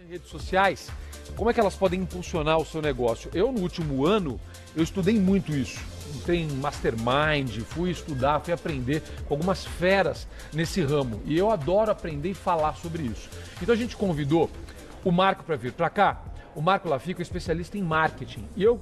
em redes sociais, como é que elas podem impulsionar o seu negócio? Eu, no último ano, eu estudei muito isso. Tem mastermind, fui estudar, fui aprender com algumas feras nesse ramo. E eu adoro aprender e falar sobre isso. Então a gente convidou o Marco para vir para cá. O Marco Lafico é especialista em marketing. E eu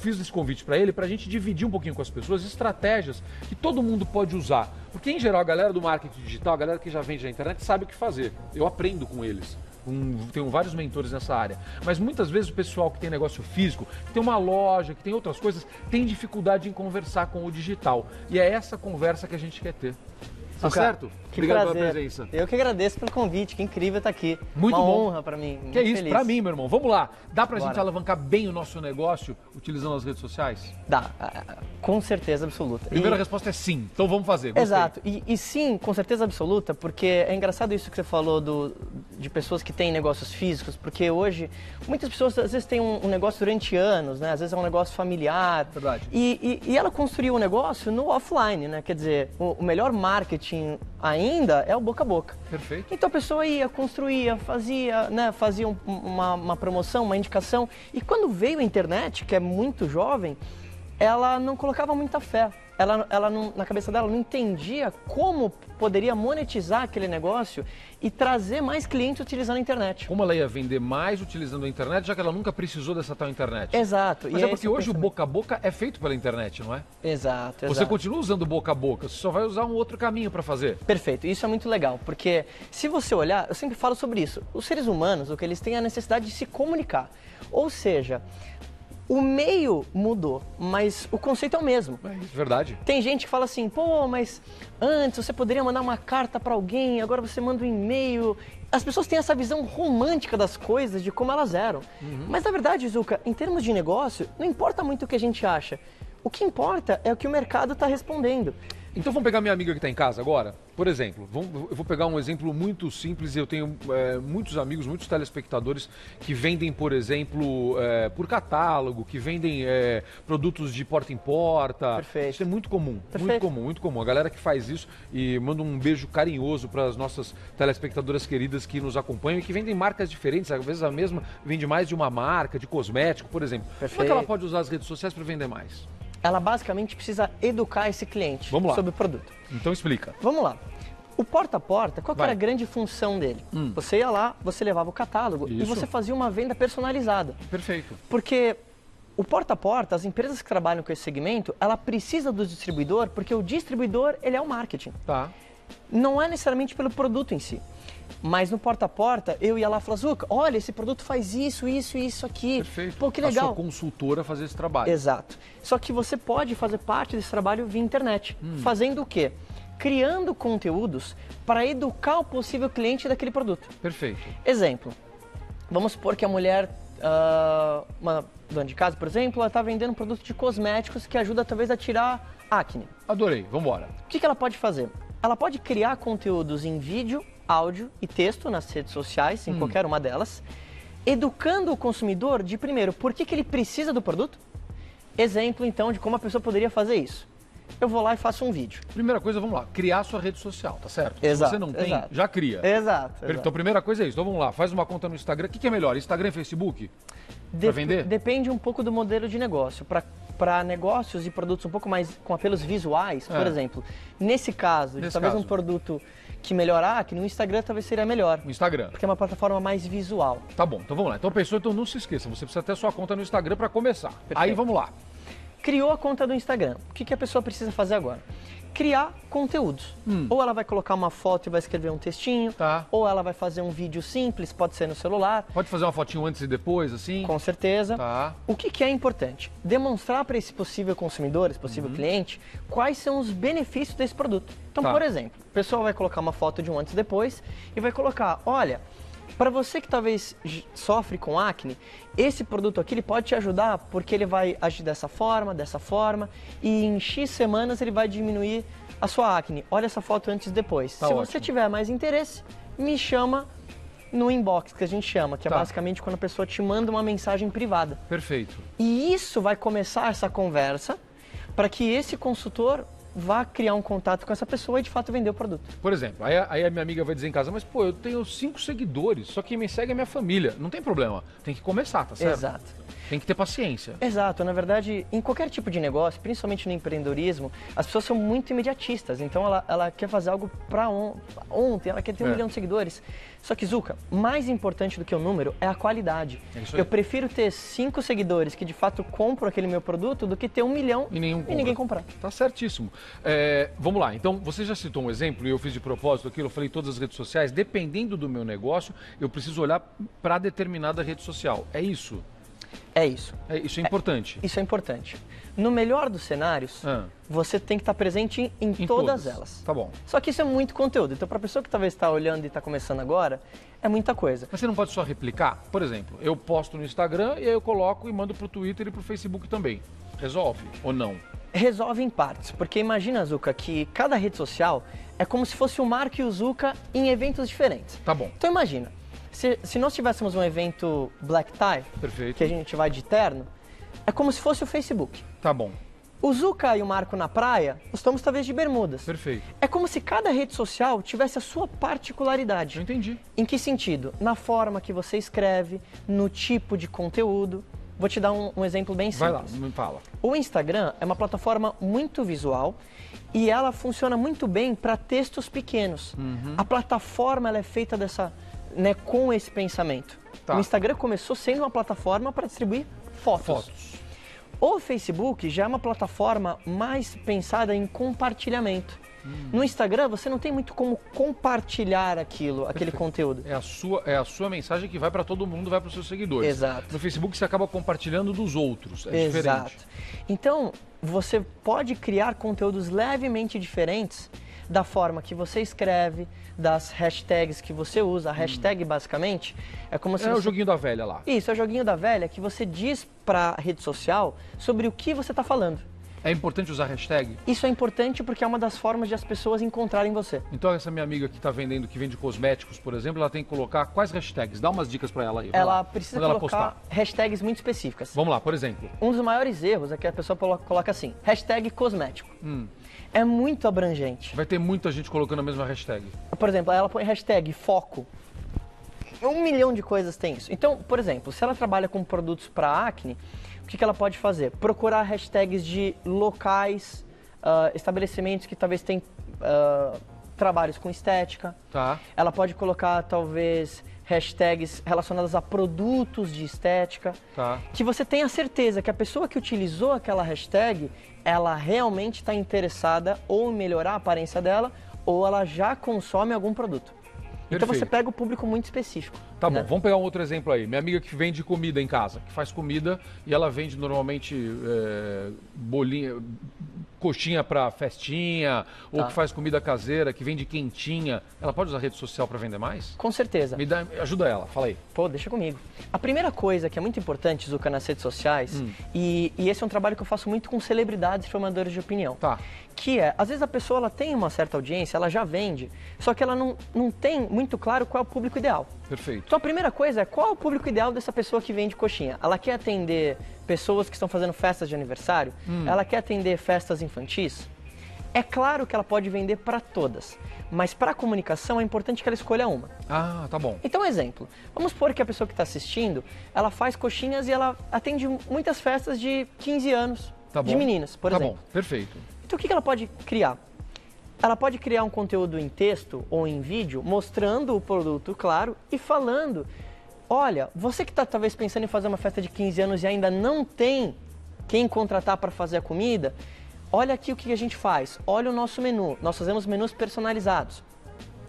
fiz esse convite para ele para a gente dividir um pouquinho com as pessoas estratégias que todo mundo pode usar. Porque, em geral, a galera do marketing digital, a galera que já vende na internet, sabe o que fazer. Eu aprendo com eles. Um, tenho vários mentores nessa área. Mas muitas vezes o pessoal que tem negócio físico, que tem uma loja, que tem outras coisas, tem dificuldade em conversar com o digital. E é essa conversa que a gente quer ter. Tá certo? Obrigado prazer. pela presença. Eu que agradeço pelo convite, que incrível estar aqui. Muito Uma bom. honra para mim. Que é isso, pra mim, meu irmão. Vamos lá. Dá pra Bora. gente alavancar bem o nosso negócio utilizando as redes sociais? Dá, com certeza absoluta. A primeira E- resposta é sim. Então vamos fazer. Gostei. Exato, e, e sim, com certeza absoluta, porque é engraçado isso que você falou do, de pessoas que têm negócios físicos, porque hoje muitas pessoas às vezes têm um, um negócio durante anos, né? Às vezes é um negócio familiar. Verdade. E, e, e ela construiu o negócio no offline, né? Quer dizer, o, o melhor marketing ainda é o boca a boca. Perfeito. Então a pessoa ia, construía, fazia, né, fazia um- uma, uma promoção, uma indicação. E quando veio a internet, que é muito jovem, ela não colocava muita fé. Ela, ela não- na cabeça dela não entendia como poderia monetizar aquele negócio e trazer mais clientes utilizando a internet. Como ela ia vender mais utilizando a internet, já que ela nunca precisou dessa tal internet? Exato. Mas e é porque hoje o boca a boca é feito pela internet, não é? Exato, exato. Você continua usando boca a boca, você só vai usar um outro caminho para fazer. Perfeito, isso é muito legal, porque se você olhar, eu sempre falo sobre isso, os seres humanos, o que eles têm é a necessidade de se comunicar. Ou seja, o meio mudou, mas o conceito é o mesmo. É isso, verdade. Tem gente que fala assim, pô, mas antes você poderia mandar uma carta para alguém, agora você manda um e-mail. As pessoas têm essa visão romântica das coisas, de como elas eram. Mas na verdade, Zuka, em termos de negócio, não importa muito o que a gente acha. O que importa é o que o mercado está respondendo. Então vamos pegar minha amiga que está em casa agora? Por exemplo, vamos- eu vou pegar um exemplo muito simples eu tenho é, muitos amigos, muitos telespectadores que vendem, por exemplo, é, por catálogo, que vendem é, produtos de porta em porta. Perfeito. Isso é muito comum, muito Perfeito. comum, muito comum. A galera que faz isso e manda um beijo carinhoso para as nossas telespectadoras queridas que nos acompanham e que vendem marcas diferentes. Às vezes a mesma vende mais de uma marca, de cosmético, por exemplo. Como é que Perfeito. ela pode usar as redes sociais para vender mais? Ela basicamente precisa educar esse cliente sobre o produto. Então explica. Vamos lá. O porta a porta, qual. Hum. era a grande função dele? Você ia lá, você levava o catálogo e Isso. você fazia uma venda personalizada. Perfeito. Porque o porta a porta, as empresas que trabalham com esse segmento, ela precisa do distribuidor, porque o distribuidor, ele é o marketing. Tá. Não é necessariamente pelo produto em si. Mas no porta a porta, eu ia lá e falava, Zuca, olha, esse produto faz isso, isso e isso aqui. Perfeito. Pô, que A legal. sua consultora fazer esse trabalho. Exato. Só que você pode fazer parte desse trabalho via internet. Fazendo o quê? Criando conteúdos para educar o possível cliente daquele produto. Perfeito. Exemplo. Vamos supor que a mulher, ah, uma dona de casa, por exemplo, ela está vendendo um produto de cosméticos que ajuda talvez a tirar acne. Adorei. Vambora. O que, que ela pode fazer? Ela pode criar conteúdos em vídeo, áudio e texto nas redes sociais, em qualquer uma delas, educando o consumidor de, primeiro, por que, que ele precisa do produto. Exemplo, então, de como a pessoa poderia fazer isso. Eu vou lá e faço um vídeo. Primeira coisa, vamos lá. Criar sua rede social, tá certo? Exato, Se você não tem, exato. já cria. Exato. Exato. Então, primeira coisa é isso. Então, vamos lá. Faz uma conta no Instagram. O que, que é melhor? Instagram e Facebook? Pra vender? Depende um pouco do modelo de negócio. Para negócios e produtos um pouco mais com apelos visuais, por É. exemplo, nesse caso, Nesse talvez caso. um produto que melhorar, que no Instagram talvez seria melhor, No Instagram. porque é uma plataforma mais visual. Tá bom. Então, vamos lá. Então, pessoal, então não se esqueça. Você precisa ter sua conta no Instagram para começar. Aí, vamos lá. Criou a conta do Instagram. O que, que a pessoa precisa fazer agora? Criar conteúdos. Ou ela vai colocar uma foto e vai escrever um textinho, Hum. Tá. ou ela vai fazer um vídeo simples, pode ser no celular, Pode fazer uma fotinho antes e depois, assim? com certeza. Tá. O que, que é importante? Demonstrar para esse possível consumidor, esse possível cliente, quais são os benefícios desse produto. Então, Uhum. Tá. por exemplo, o pessoal vai colocar uma foto de um antes e depois e vai colocar, olha, para você que talvez sofre com acne, esse produto aqui ele pode te ajudar porque ele vai agir dessa forma, dessa forma, e em X semanas ele vai diminuir a sua acne. Olha essa foto antes e depois. Tá Se ótimo. você tiver mais interesse, me chama no inbox, que a gente chama, que é Tá. basicamente quando a pessoa te manda uma mensagem privada. Perfeito. E isso vai começar essa conversa para que esse consultor vá criar um contato com essa pessoa e de fato vender o produto. Por exemplo, aí, a- aí a minha amiga vai dizer em casa, mas pô, eu tenho cinco seguidores, só quem me segue é minha família. Não tem problema, tem que começar, tá certo? Exato. Tem que ter paciência. Exato, na verdade, em qualquer tipo de negócio, principalmente no empreendedorismo, as pessoas são muito imediatistas. Então ela, ela quer fazer algo para on, ontem, ela quer ter um É. milhão de seguidores. Só que, Zuka, mais importante do que o número é a qualidade. É. Eu prefiro ter cinco seguidores que de fato compram aquele meu produto do que ter um milhão E nenhum compra. ninguém comprar. Tá certíssimo. É, vamos lá, então você já citou um exemplo e eu fiz de propósito aquilo, eu falei em todas as redes sociais, dependendo do meu negócio, eu preciso olhar para determinada rede social. É isso? É isso. É, isso é importante. Isso é importante. No melhor dos cenários, Ah. você tem que estar presente em, em Em todas, elas. Tá bom. Só que isso é muito conteúdo. Então, para a pessoa que talvez está olhando e está começando agora, é muita coisa. Mas você não pode só replicar? Por exemplo, eu posto no Instagram e aí eu coloco e mando pro Twitter e pro Facebook também. Resolve ou não? Resolve em partes, porque imagina, Zuka, que cada rede social é como se fosse o Marco e o Zuka em eventos diferentes. Tá bom. Então imagina, se, se nós tivéssemos um evento black tie, Perfeito. que a gente vai de terno, é como se fosse o Facebook. Tá bom. O Zuka e o Marco na praia, nós estamos talvez de bermudas. Perfeito. É como se cada rede social tivesse a sua Eu particularidade. entendi. Em que sentido? Na forma que você escreve, no tipo de conteúdo. Vou te dar um, um exemplo bem Vai simples. lá, me fala. O Instagram é uma plataforma muito visual e ela funciona muito bem para textos pequenos. Uhum. A plataforma ela é feita dessa, né, com esse pensamento. Tá. O Instagram começou sendo uma plataforma para distribuir fotos. Fotos. O Facebook já é uma plataforma mais pensada em compartilhamento. No Instagram você não tem muito como compartilhar aquilo, aquele conteúdo. É a sua, é a sua mensagem que vai para todo mundo, vai para os seus seguidores. Exato. No Facebook você acaba compartilhando dos outros. É diferente. Então, você pode criar conteúdos levemente diferentes da forma que você escreve, das hashtags que você usa. A hashtag, basicamente, é como se É o você... joguinho da velha lá. Isso, é o joguinho da velha que você diz para a rede social sobre o que você está falando. É importante usar hashtag? Isso é importante porque é uma das formas de as pessoas encontrarem você. Então essa minha amiga que está vendendo, que vende cosméticos, por exemplo, ela tem que colocar quais hashtags? Dá umas dicas para ela aí. Ela lá. precisa Quando ela colocar postar. hashtags muito específicas. Vamos lá, por exemplo. Um dos maiores erros é que a pessoa colo- coloca assim, hashtag cosmético. Hum. É muito abrangente. Vai ter muita gente colocando a mesma hashtag. Por exemplo, ela põe hashtag foco. Um milhão de coisas tem isso. Então, por exemplo, se ela trabalha com produtos para acne, o que, que ela pode fazer? Procurar hashtags de locais, ah, estabelecimentos que talvez tenham ah, trabalhos com estética. Tá? Ela pode colocar, talvez, hashtags relacionadas a produtos de estética. Tá. Que você tenha certeza que a pessoa que utilizou aquela hashtag, ela realmente está interessada ou em melhorar a aparência dela, ou ela já consome algum produto. Então você Perfeito. pega o público muito específico. Tá né? bom, vamos pegar um outro exemplo aí. Minha amiga que vende comida em casa, que faz comida e ela vende normalmente é, bolinha, coxinha para festinha, ou Tá. que faz comida caseira, que vende quentinha. Ela pode usar rede social para vender mais? Com certeza. Me dá, ajuda ela, fala aí. Pô, deixa comigo. A primeira coisa que é muito importante, Zuka, nas redes sociais, Hum. e, e esse é um trabalho que eu faço muito com celebridades e formadores de opinião. Tá. Que é, às vezes a pessoa ela tem uma certa audiência, ela já vende, só que ela não, não tem muito claro qual é o público ideal. Perfeito. Então a primeira coisa é qual é o público ideal dessa pessoa que vende coxinha? Ela quer atender pessoas que estão fazendo festas de aniversário? Ela quer atender festas infantis? É claro que ela pode vender para todas, mas para a comunicação é importante que ela escolha uma. Ah, tá bom. Então, exemplo. Vamos supor que a pessoa que está assistindo, ela faz coxinhas e ela atende muitas festas de 15 anos Tá de meninas, por tá exemplo. bom, perfeito. Então, o que ela pode criar? Ela pode criar um conteúdo em texto ou em vídeo mostrando o produto, claro, e falando: olha, você que está talvez pensando em fazer uma festa de 15 anos e ainda não tem quem contratar para fazer a comida, olha aqui o que a gente faz. Olha o nosso menu. Nós fazemos menus personalizados.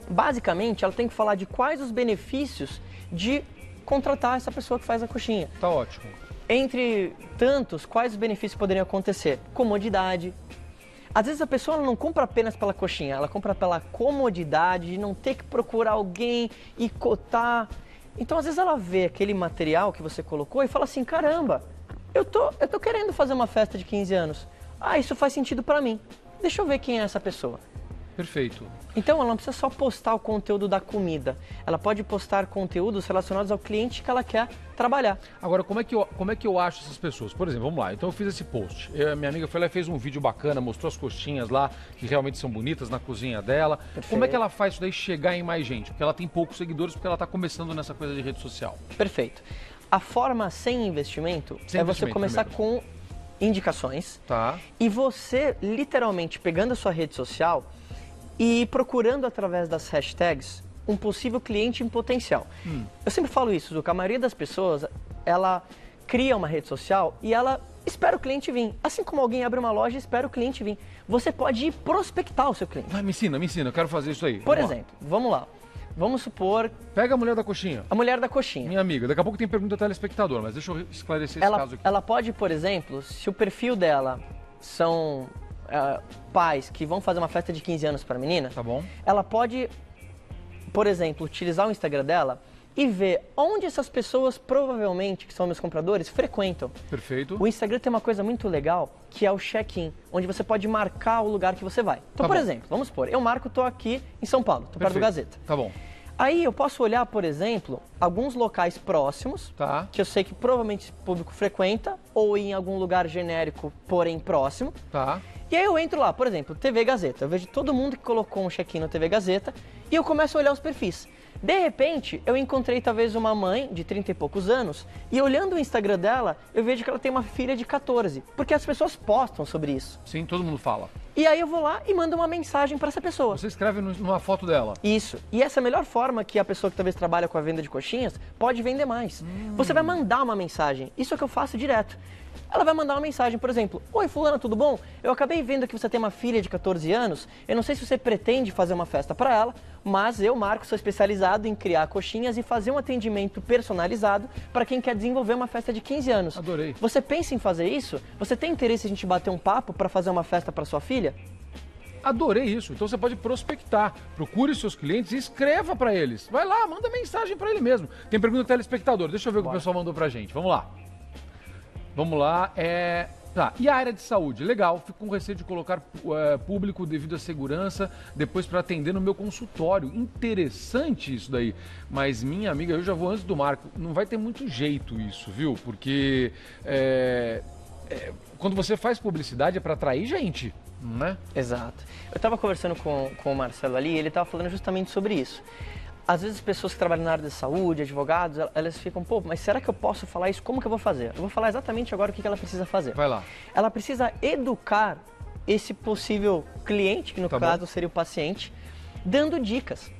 Basicamente, ela tem que falar de quais os benefícios de contratar essa pessoa que faz a coxinha. Tá ótimo. Entre tantos, quais os benefícios poderiam acontecer? Comodidade. Às vezes a pessoa não compra apenas pela coxinha, ela compra pela comodidade de não ter que procurar alguém e cotar. Então, às vezes ela vê aquele material que você colocou e fala assim: caramba, eu tô, eu tô querendo fazer uma festa de 15 anos. Ah, isso faz sentido pra mim. Deixa eu ver quem é essa pessoa. Perfeito. Então ela não precisa só postar o conteúdo da comida, ela pode postar conteúdos relacionados ao cliente que ela quer trabalhar. Agora, como é que eu, como é que eu acho essas pessoas? Por exemplo, vamos lá, então eu fiz esse post. Eu, minha amiga foi lá e fez um vídeo bacana, mostrou as coxinhas lá, que realmente são bonitas na cozinha dela. Perfeito. Como é que ela faz isso daí chegar em mais gente? Porque ela tem poucos seguidores, porque ela está começando nessa coisa de rede social. Perfeito. A forma sem investimento Sem é você investimento, começar primeiro. com indicações Tá. e você literalmente pegando a sua rede social e procurando através das hashtags um possível cliente em potencial. Hum. Eu sempre falo isso, Zuka, a maioria das pessoas, ela cria uma rede social e ela espera o cliente vir. Assim como alguém abre uma loja e espera o cliente vir. Você pode ir prospectar o seu cliente. Vai, me ensina, me ensina, eu quero fazer isso aí. Por Vamos lá. exemplo, vamos lá. Vamos supor Pega a mulher da coxinha. a mulher da coxinha. Minha amiga, daqui a pouco tem pergunta do telespectador, mas deixa eu esclarecer esse ela, caso aqui. ela pode, por exemplo, se o perfil dela são ah, pais que vão fazer uma festa de 15 anos para a menina, Tá bom? ela pode, por exemplo, utilizar o Instagram dela e ver onde essas pessoas provavelmente, que são meus compradores, frequentam. Perfeito. O Instagram tem uma coisa muito legal, que é o check-in, onde você pode marcar o lugar que você vai. Então, Tá por bom. exemplo, vamos supor, eu marco, tô aqui em São Paulo, tô perto do. Gazeta. Tá bom. Aí eu posso olhar, por exemplo, alguns locais próximos, Tá. que eu sei que provavelmente esse público frequenta, ou em algum lugar genérico, porém próximo. Tá. E aí eu entro lá, por exemplo, TV Gazeta. Eu vejo todo mundo que colocou um check-in no TV Gazeta e eu começo a olhar os perfis. De repente, eu encontrei talvez uma mãe de 30 e poucos anos e olhando o Instagram dela, eu vejo que ela tem uma filha de 14, porque as pessoas postam sobre isso. Sim, todo mundo fala. E aí eu vou lá e mando uma mensagem para essa pessoa. Você escreve numa foto dela. Isso. E essa é a melhor forma que a pessoa que talvez trabalha com a venda de coxinhas pode vender mais. Você vai mandar uma mensagem. Isso é o que eu faço direto. Ela vai mandar uma mensagem, por exemplo: Oi, Fulana, tudo bom? Eu acabei vendo que você tem uma filha de 14 anos. Eu não sei se você pretende fazer uma festa para ela, mas eu, Marco, sou especializado em criar coxinhas e fazer um atendimento personalizado para quem quer desenvolver uma festa de 15 anos. Adorei. Você pensa em fazer isso? Você tem interesse em a gente bater um papo para fazer uma festa para sua filha? Adorei isso. Então você pode prospectar. Procure seus clientes e escreva para eles. Vai lá, manda mensagem para ele mesmo. Tem pergunta do telespectador. Deixa eu ver o que o pessoal mandou pra gente. Vamos lá. Vamos lá. É... Tá, e a área de saúde? Legal, fico com receio de colocar é, público devido à segurança depois para atender no meu consultório. Interessante isso daí. Mas minha amiga, eu já vou antes do Marco. Não vai ter muito jeito isso, viu? Porque é, é, quando você faz publicidade é para atrair gente, não é? Exato. Eu estava conversando com, com o Marcelo ali e ele estava falando justamente sobre isso. Às vezes pessoas que trabalham na área da saúde, advogados, el- elas ficam, pô, mas será que eu posso falar isso? Como que eu vou fazer? Eu vou falar exatamente agora o que ela precisa fazer. Vai lá. Ela precisa educar esse possível cliente, que no Tá bom. caso seria o paciente, dando dicas.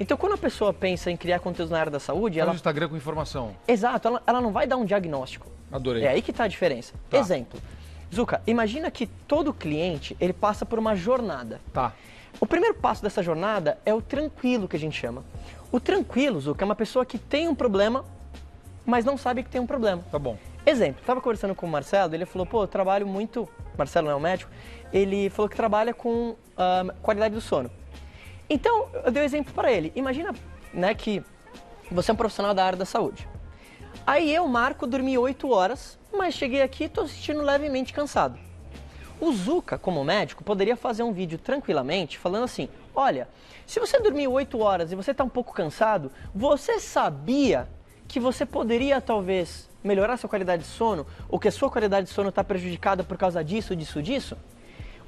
Então, quando a pessoa pensa em criar conteúdo na área da saúde, Ela... ela... no Instagram com informação. Exato, ela, ela não vai dar um diagnóstico. Adorei. É aí que está a diferença. Tá. Exemplo. Zuka, imagina que todo cliente, ele passa por uma jornada. Tá. O primeiro passo dessa jornada é o tranquilo que a gente chama. O tranquilo, Zuka, é uma pessoa que tem um problema, mas não sabe que tem um problema. Tá bom. Exemplo, estava conversando com o Marcelo, ele falou, pô, eu trabalho muito. Marcelo não é um médico, ele falou que trabalha com ah, qualidade do sono. Então, eu dei um exemplo para ele. Imagina né, que você é um profissional da área da saúde. Aí eu, Marco, dormi 8 horas, mas cheguei aqui e estou sentindo levemente cansado. O Zuka, como médico, poderia fazer um vídeo tranquilamente falando assim: olha, se você dormiu 8 horas e você está um pouco cansado, você sabia que você poderia talvez melhorar sua qualidade de sono ou que a sua qualidade de sono está prejudicada por causa disso, disso, disso?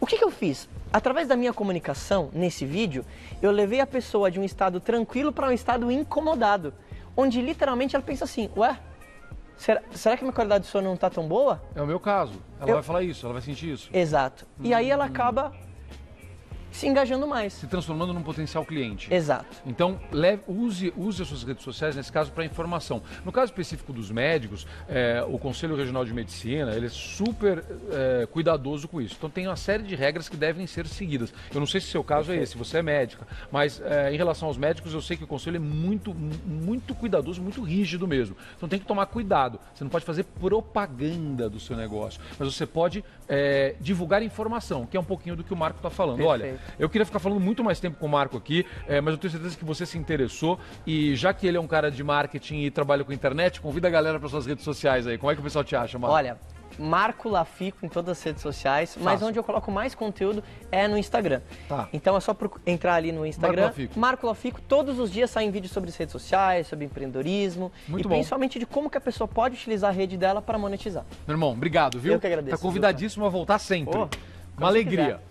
O que, que eu fiz? Através da minha comunicação nesse vídeo, eu levei a pessoa de um estado tranquilo para um estado incomodado, onde literalmente ela pensa assim: ué, será, será que minha qualidade de sono não está tão boa? É o meu caso. Ela Eu- vai falar isso, ela vai sentir isso. Exato. E aí ela acaba se engajando mais. Se transformando num potencial cliente. Exato. Então, leve- use, use as suas redes sociais, nesse caso, para informação. No caso específico dos médicos, é, o Conselho Regional de Medicina, ele é super é, cuidadoso com isso. Então, tem uma série de regras que devem ser seguidas. Eu não sei se o seu caso é esse, você é médica, mas é, em relação aos médicos, eu sei que o Conselho é muito, muito cuidadoso, muito rígido mesmo. Então, tem que tomar cuidado. Você não pode fazer propaganda do seu negócio, mas você pode é, divulgar informação, que é um pouquinho do que o Marco está falando. Olha, Perfeito. Eu queria ficar falando muito mais tempo com o Marco aqui, é, mas eu tenho certeza que você se interessou. E já que ele é um cara de marketing e trabalha com internet, convida a galera para suas redes sociais aí. Como é que o pessoal te acha, Marco? Olha, Marco Lafico em todas as redes sociais, mas Fácil. onde eu coloco mais conteúdo é no Instagram. Tá. Então é só entrar ali no Instagram. Lafico. Marco Lafico. Todos os dias saem vídeos sobre as redes sociais, sobre empreendedorismo Muito e bom. principalmente de como que a pessoa pode utilizar a rede dela para monetizar. Meu irmão, obrigado, viu? Eu que agradeço, Tá convidadíssimo a voltar sempre. Pô, Uma alegria. quiser.